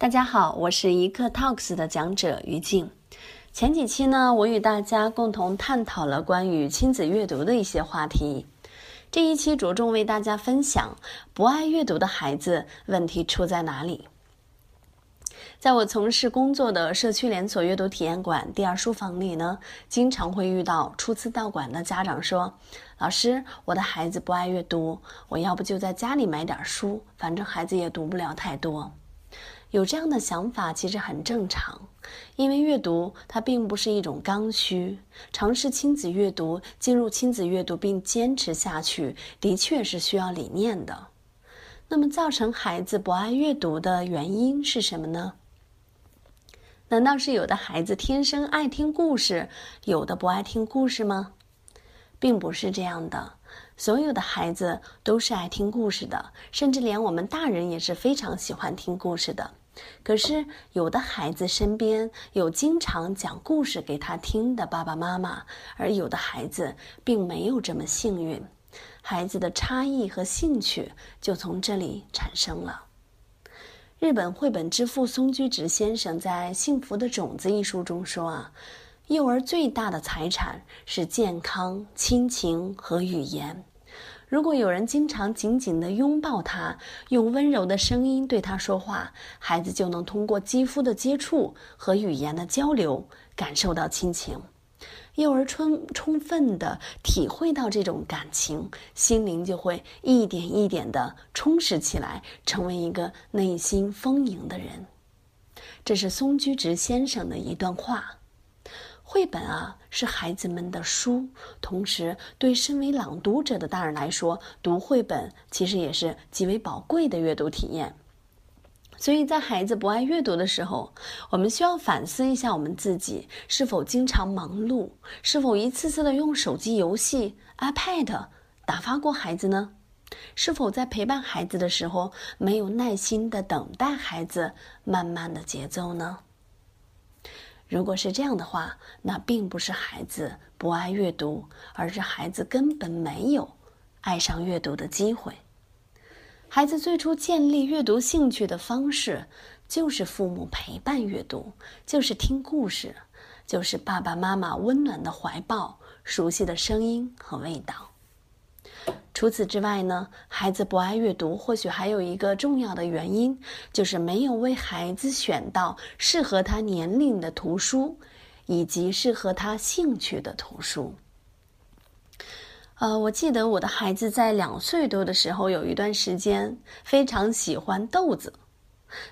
大家好，我是一刻 Talks 的讲者于静。前几期呢，我与大家共同探讨了关于亲子阅读的一些话题。这一期着重为大家分享不爱阅读的孩子问题出在哪里。在我从事工作的社区连锁阅读体验馆第二书房里呢，经常会遇到初次到馆的家长说：“老师，我的孩子不爱阅读，我要不就在家里买点书，反正孩子也读不了太多。”有这样的想法其实很正常，因为阅读它并不是一种刚需。尝试亲子阅读，进入亲子阅读并坚持下去，的确是需要理念的。那么，造成孩子不爱阅读的原因是什么呢？难道是有的孩子天生爱听故事，有的不爱听故事吗？并不是这样的。所有的孩子都是爱听故事的，甚至连我们大人也是非常喜欢听故事的。可是，有的孩子身边有经常讲故事给他听的爸爸妈妈，而有的孩子并没有这么幸运，孩子的差异和兴趣就从这里产生了。日本绘本之父松居直先生在《幸福的种子》一书中说：“啊，幼儿最大的财产是健康、亲情和语言。”如果有人经常紧紧地拥抱他，用温柔的声音对他说话，孩子就能通过肌肤的接触和语言的交流感受到亲情。幼儿充充分地体会到这种感情，心灵就会一点一点地充实起来，成为一个内心丰盈的人。这是松居直先生的一段话。绘本啊，是孩子们的书，同时对身为朗读者的大人来说，读绘本其实也是极为宝贵的阅读体验。所以在孩子不爱阅读的时候，我们需要反思一下我们自己是否经常忙碌，是否一次次的用手机游戏、iPad 打发过孩子呢？是否在陪伴孩子的时候，没有耐心的等待孩子慢慢的节奏呢？如果是这样的话，那并不是孩子不爱阅读，而是孩子根本没有爱上阅读的机会。孩子最初建立阅读兴趣的方式，就是父母陪伴阅读，就是听故事，就是爸爸妈妈温暖的怀抱、熟悉的声音和味道。除此之外呢，孩子不爱阅读，或许还有一个重要的原因，就是没有为孩子选到适合他年龄的图书，以及适合他兴趣的图书。呃，我记得我的孩子在两岁多的时候，有一段时间非常喜欢豆子，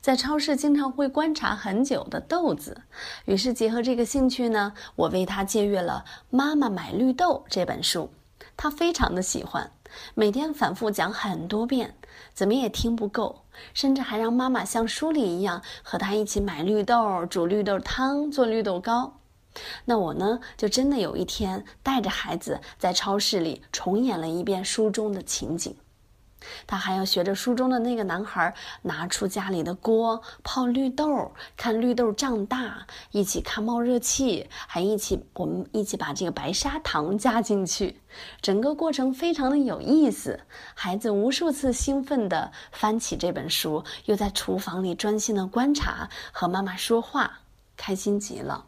在超市经常会观察很久的豆子，于是结合这个兴趣呢，我为他借阅了《妈妈买绿豆》这本书。他非常的喜欢，每天反复讲很多遍，怎么也听不够，甚至还让妈妈像书里一样和他一起买绿豆、煮绿豆汤、做绿豆糕。那我呢，就真的有一天带着孩子在超市里重演了一遍书中的情景。他还要学着书中的那个男孩，拿出家里的锅泡绿豆，看绿豆胀大，一起看冒热气，还一起我们一起把这个白砂糖加进去，整个过程非常的有意思。孩子无数次兴奋地翻起这本书，又在厨房里专心的观察，和妈妈说话，开心极了。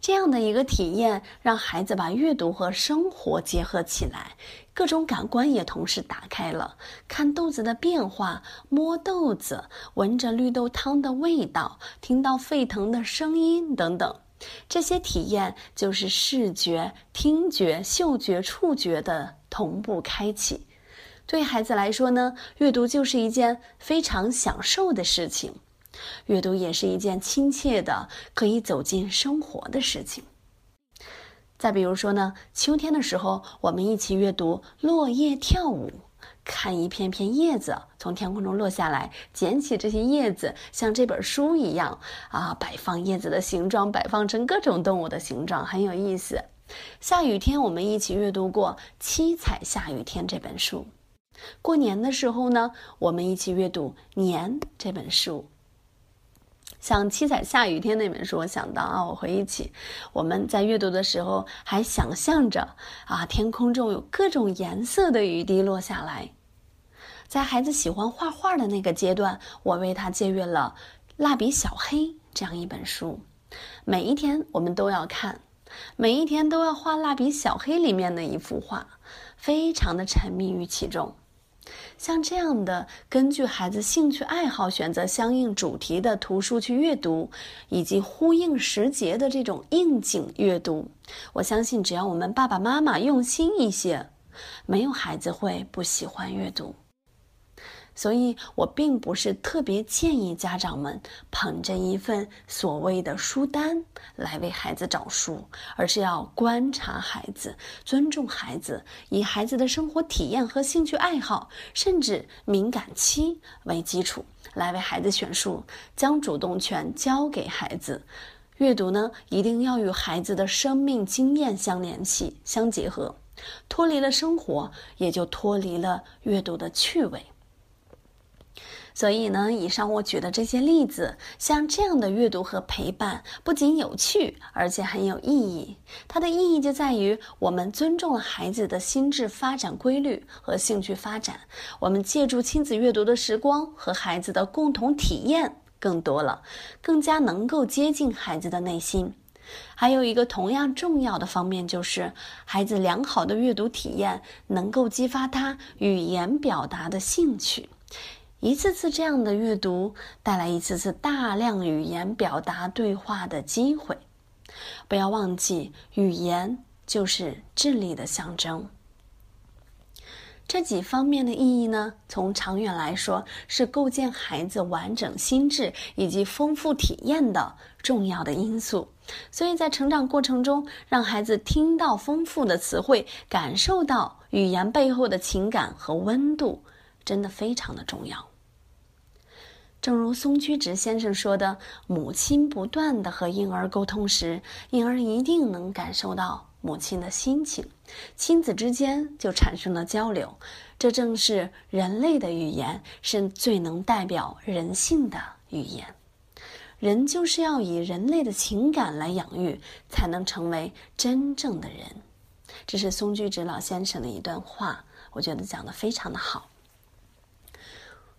这样的一个体验，让孩子把阅读和生活结合起来，各种感官也同时打开了。看豆子的变化，摸豆子，闻着绿豆汤的味道，听到沸腾的声音等等，这些体验就是视觉、听觉、嗅觉、触觉的同步开启。对孩子来说呢，阅读就是一件非常享受的事情。阅读也是一件亲切的、可以走进生活的事情。再比如说呢，秋天的时候，我们一起阅读《落叶跳舞》，看一片片叶子从天空中落下来，捡起这些叶子，像这本书一样啊，摆放叶子的形状，摆放成各种动物的形状，很有意思。下雨天，我们一起阅读过《七彩下雨天》这本书。过年的时候呢，我们一起阅读《年》这本书。像《七彩下雨天》那本书，我想到啊，我回忆起我们在阅读的时候，还想象着啊，天空中有各种颜色的雨滴落下来。在孩子喜欢画画的那个阶段，我为他借阅了《蜡笔小黑》这样一本书，每一天我们都要看，每一天都要画《蜡笔小黑》里面的一幅画，非常的沉迷于其中。像这样的，根据孩子兴趣爱好选择相应主题的图书去阅读，以及呼应时节的这种应景阅读，我相信只要我们爸爸妈妈用心一些，没有孩子会不喜欢阅读。所以我并不是特别建议家长们捧着一份所谓的书单来为孩子找书，而是要观察孩子，尊重孩子，以孩子的生活体验和兴趣爱好，甚至敏感期为基础来为孩子选书，将主动权交给孩子。阅读呢，一定要与孩子的生命经验相联系、相结合，脱离了生活，也就脱离了阅读的趣味。所以呢，以上我举的这些例子，像这样的阅读和陪伴，不仅有趣，而且很有意义。它的意义就在于，我们尊重了孩子的心智发展规律和兴趣发展。我们借助亲子阅读的时光和孩子的共同体验更多了，更加能够接近孩子的内心。还有一个同样重要的方面，就是孩子良好的阅读体验能够激发他语言表达的兴趣。一次次这样的阅读，带来一次次大量语言表达对话的机会。不要忘记，语言就是智力的象征。这几方面的意义呢，从长远来说，是构建孩子完整心智以及丰富体验的重要的因素。所以在成长过程中，让孩子听到丰富的词汇，感受到语言背后的情感和温度，真的非常的重要。正如松居直先生说的：“母亲不断的和婴儿沟通时，婴儿一定能感受到母亲的心情，亲子之间就产生了交流。这正是人类的语言，是最能代表人性的语言。人就是要以人类的情感来养育，才能成为真正的人。”这是松居直老先生的一段话，我觉得讲的非常的好。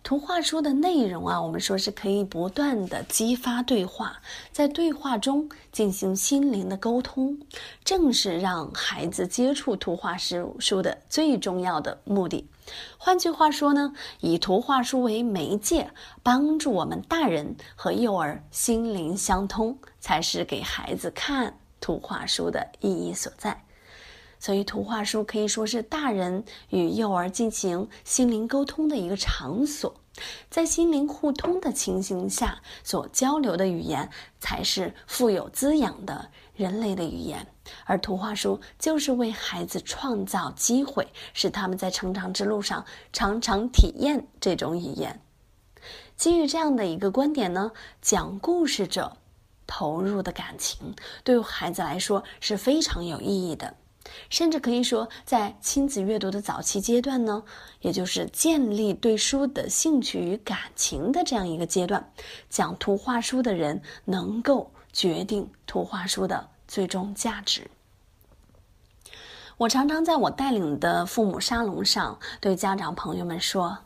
图画书的内容啊，我们说是可以不断的激发对话，在对话中进行心灵的沟通，正是让孩子接触图画书书的最重要的目的。换句话说呢，以图画书为媒介，帮助我们大人和幼儿心灵相通，才是给孩子看图画书的意义所在。所以，图画书可以说是大人与幼儿进行心灵沟通的一个场所，在心灵互通的情形下所交流的语言，才是富有滋养的人类的语言。而图画书就是为孩子创造机会，使他们在成长之路上常常体验这种语言。基于这样的一个观点呢，讲故事者投入的感情，对于孩子来说是非常有意义的。甚至可以说，在亲子阅读的早期阶段呢，也就是建立对书的兴趣与感情的这样一个阶段，讲图画书的人能够决定图画书的最终价值。我常常在我带领的父母沙龙上对家长朋友们说：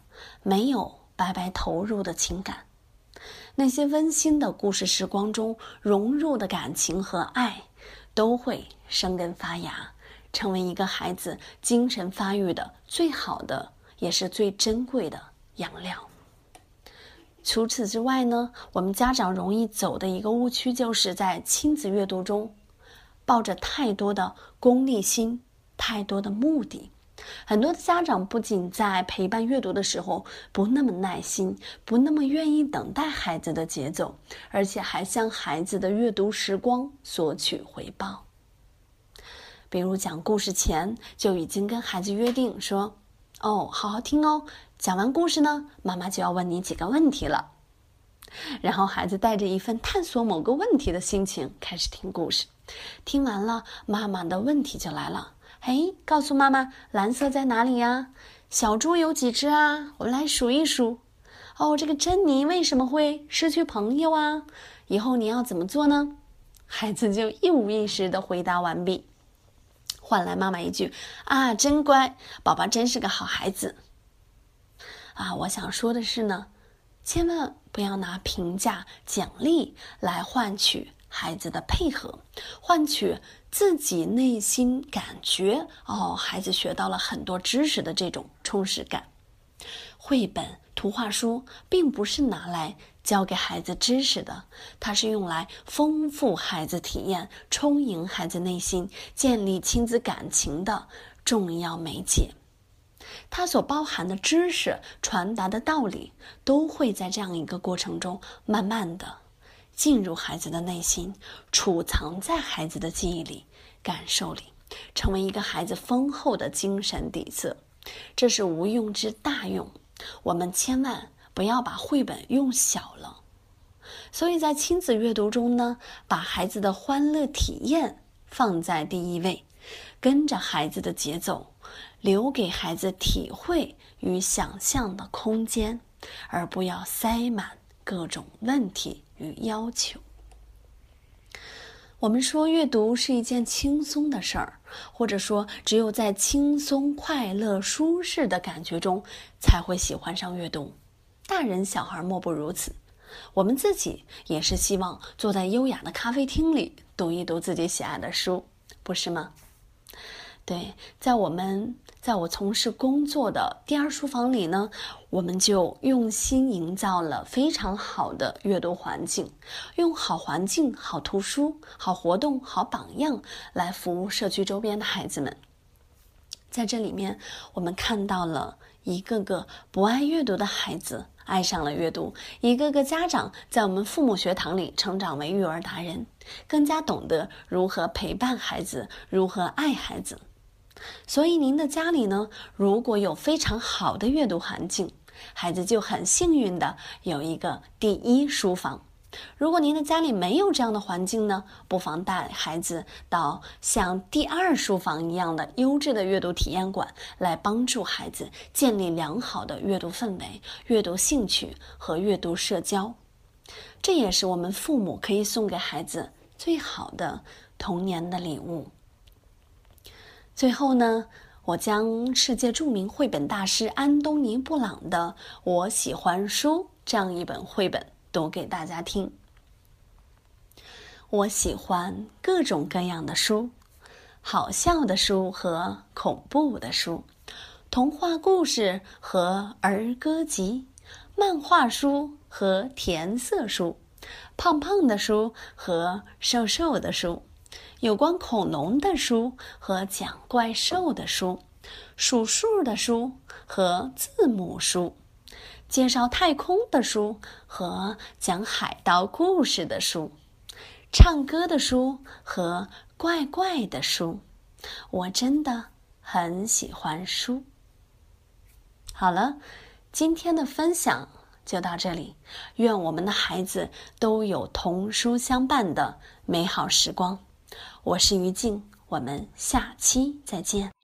没有白白投入的情感，那些温馨的故事时光中融入的感情和爱，都会生根发芽。成为一个孩子精神发育的最好的，也是最珍贵的养料。除此之外呢，我们家长容易走的一个误区，就是在亲子阅读中，抱着太多的功利心，太多的目的。很多的家长不仅在陪伴阅读的时候不那么耐心，不那么愿意等待孩子的节奏，而且还向孩子的阅读时光索取回报。比如讲故事前就已经跟孩子约定说：“哦，好好听哦，讲完故事呢，妈妈就要问你几个问题了。”然后孩子带着一份探索某个问题的心情开始听故事。听完了，妈妈的问题就来了：“哎，告诉妈妈，蓝色在哪里呀？小猪有几只啊？我们来数一数。哦，这个珍妮为什么会失去朋友啊？以后你要怎么做呢？”孩子就一五一十的回答完毕。换来妈妈一句：“啊，真乖，宝宝真是个好孩子。”啊，我想说的是呢，千万不要拿评价、奖励来换取孩子的配合，换取自己内心感觉哦，孩子学到了很多知识的这种充实感。绘本、图画书并不是拿来教给孩子知识的，它是用来丰富孩子体验、充盈孩子内心、建立亲子感情的重要媒介。它所包含的知识、传达的道理，都会在这样一个过程中，慢慢的进入孩子的内心，储藏在孩子的记忆里、感受里，成为一个孩子丰厚的精神底色。这是无用之大用，我们千万不要把绘本用小了。所以在亲子阅读中呢，把孩子的欢乐体验放在第一位，跟着孩子的节奏，留给孩子体会与想象的空间，而不要塞满各种问题与要求。我们说阅读是一件轻松的事儿，或者说只有在轻松、快乐、舒适的感觉中才会喜欢上阅读。大人小孩莫不如此，我们自己也是希望坐在优雅的咖啡厅里读一读自己喜爱的书，不是吗？对，在我们。在我从事工作的第二书房里呢，我们就用心营造了非常好的阅读环境，用好环境、好图书、好活动、好榜样来服务社区周边的孩子们。在这里面，我们看到了一个个不爱阅读的孩子爱上了阅读，一个个家长在我们父母学堂里成长为育儿达人，更加懂得如何陪伴孩子，如何爱孩子。所以，您的家里呢，如果有非常好的阅读环境，孩子就很幸运的有一个第一书房。如果您的家里没有这样的环境呢，不妨带孩子到像第二书房一样的优质的阅读体验馆，来帮助孩子建立良好的阅读氛围、阅读兴趣和阅读社交。这也是我们父母可以送给孩子最好的童年的礼物。最后呢，我将世界著名绘本大师安东尼·布朗的《我喜欢书》这样一本绘本读给大家听。我喜欢各种各样的书，好笑的书和恐怖的书，童话故事和儿歌集，漫画书和填色书，胖胖的书和瘦瘦的书。有关恐龙的书和讲怪兽的书，数数的书和字母书，介绍太空的书和讲海盗故事的书，唱歌的书和怪怪的书，我真的很喜欢书。好了，今天的分享就到这里，愿我们的孩子都有童书相伴的美好时光。我是于静，我们下期再见。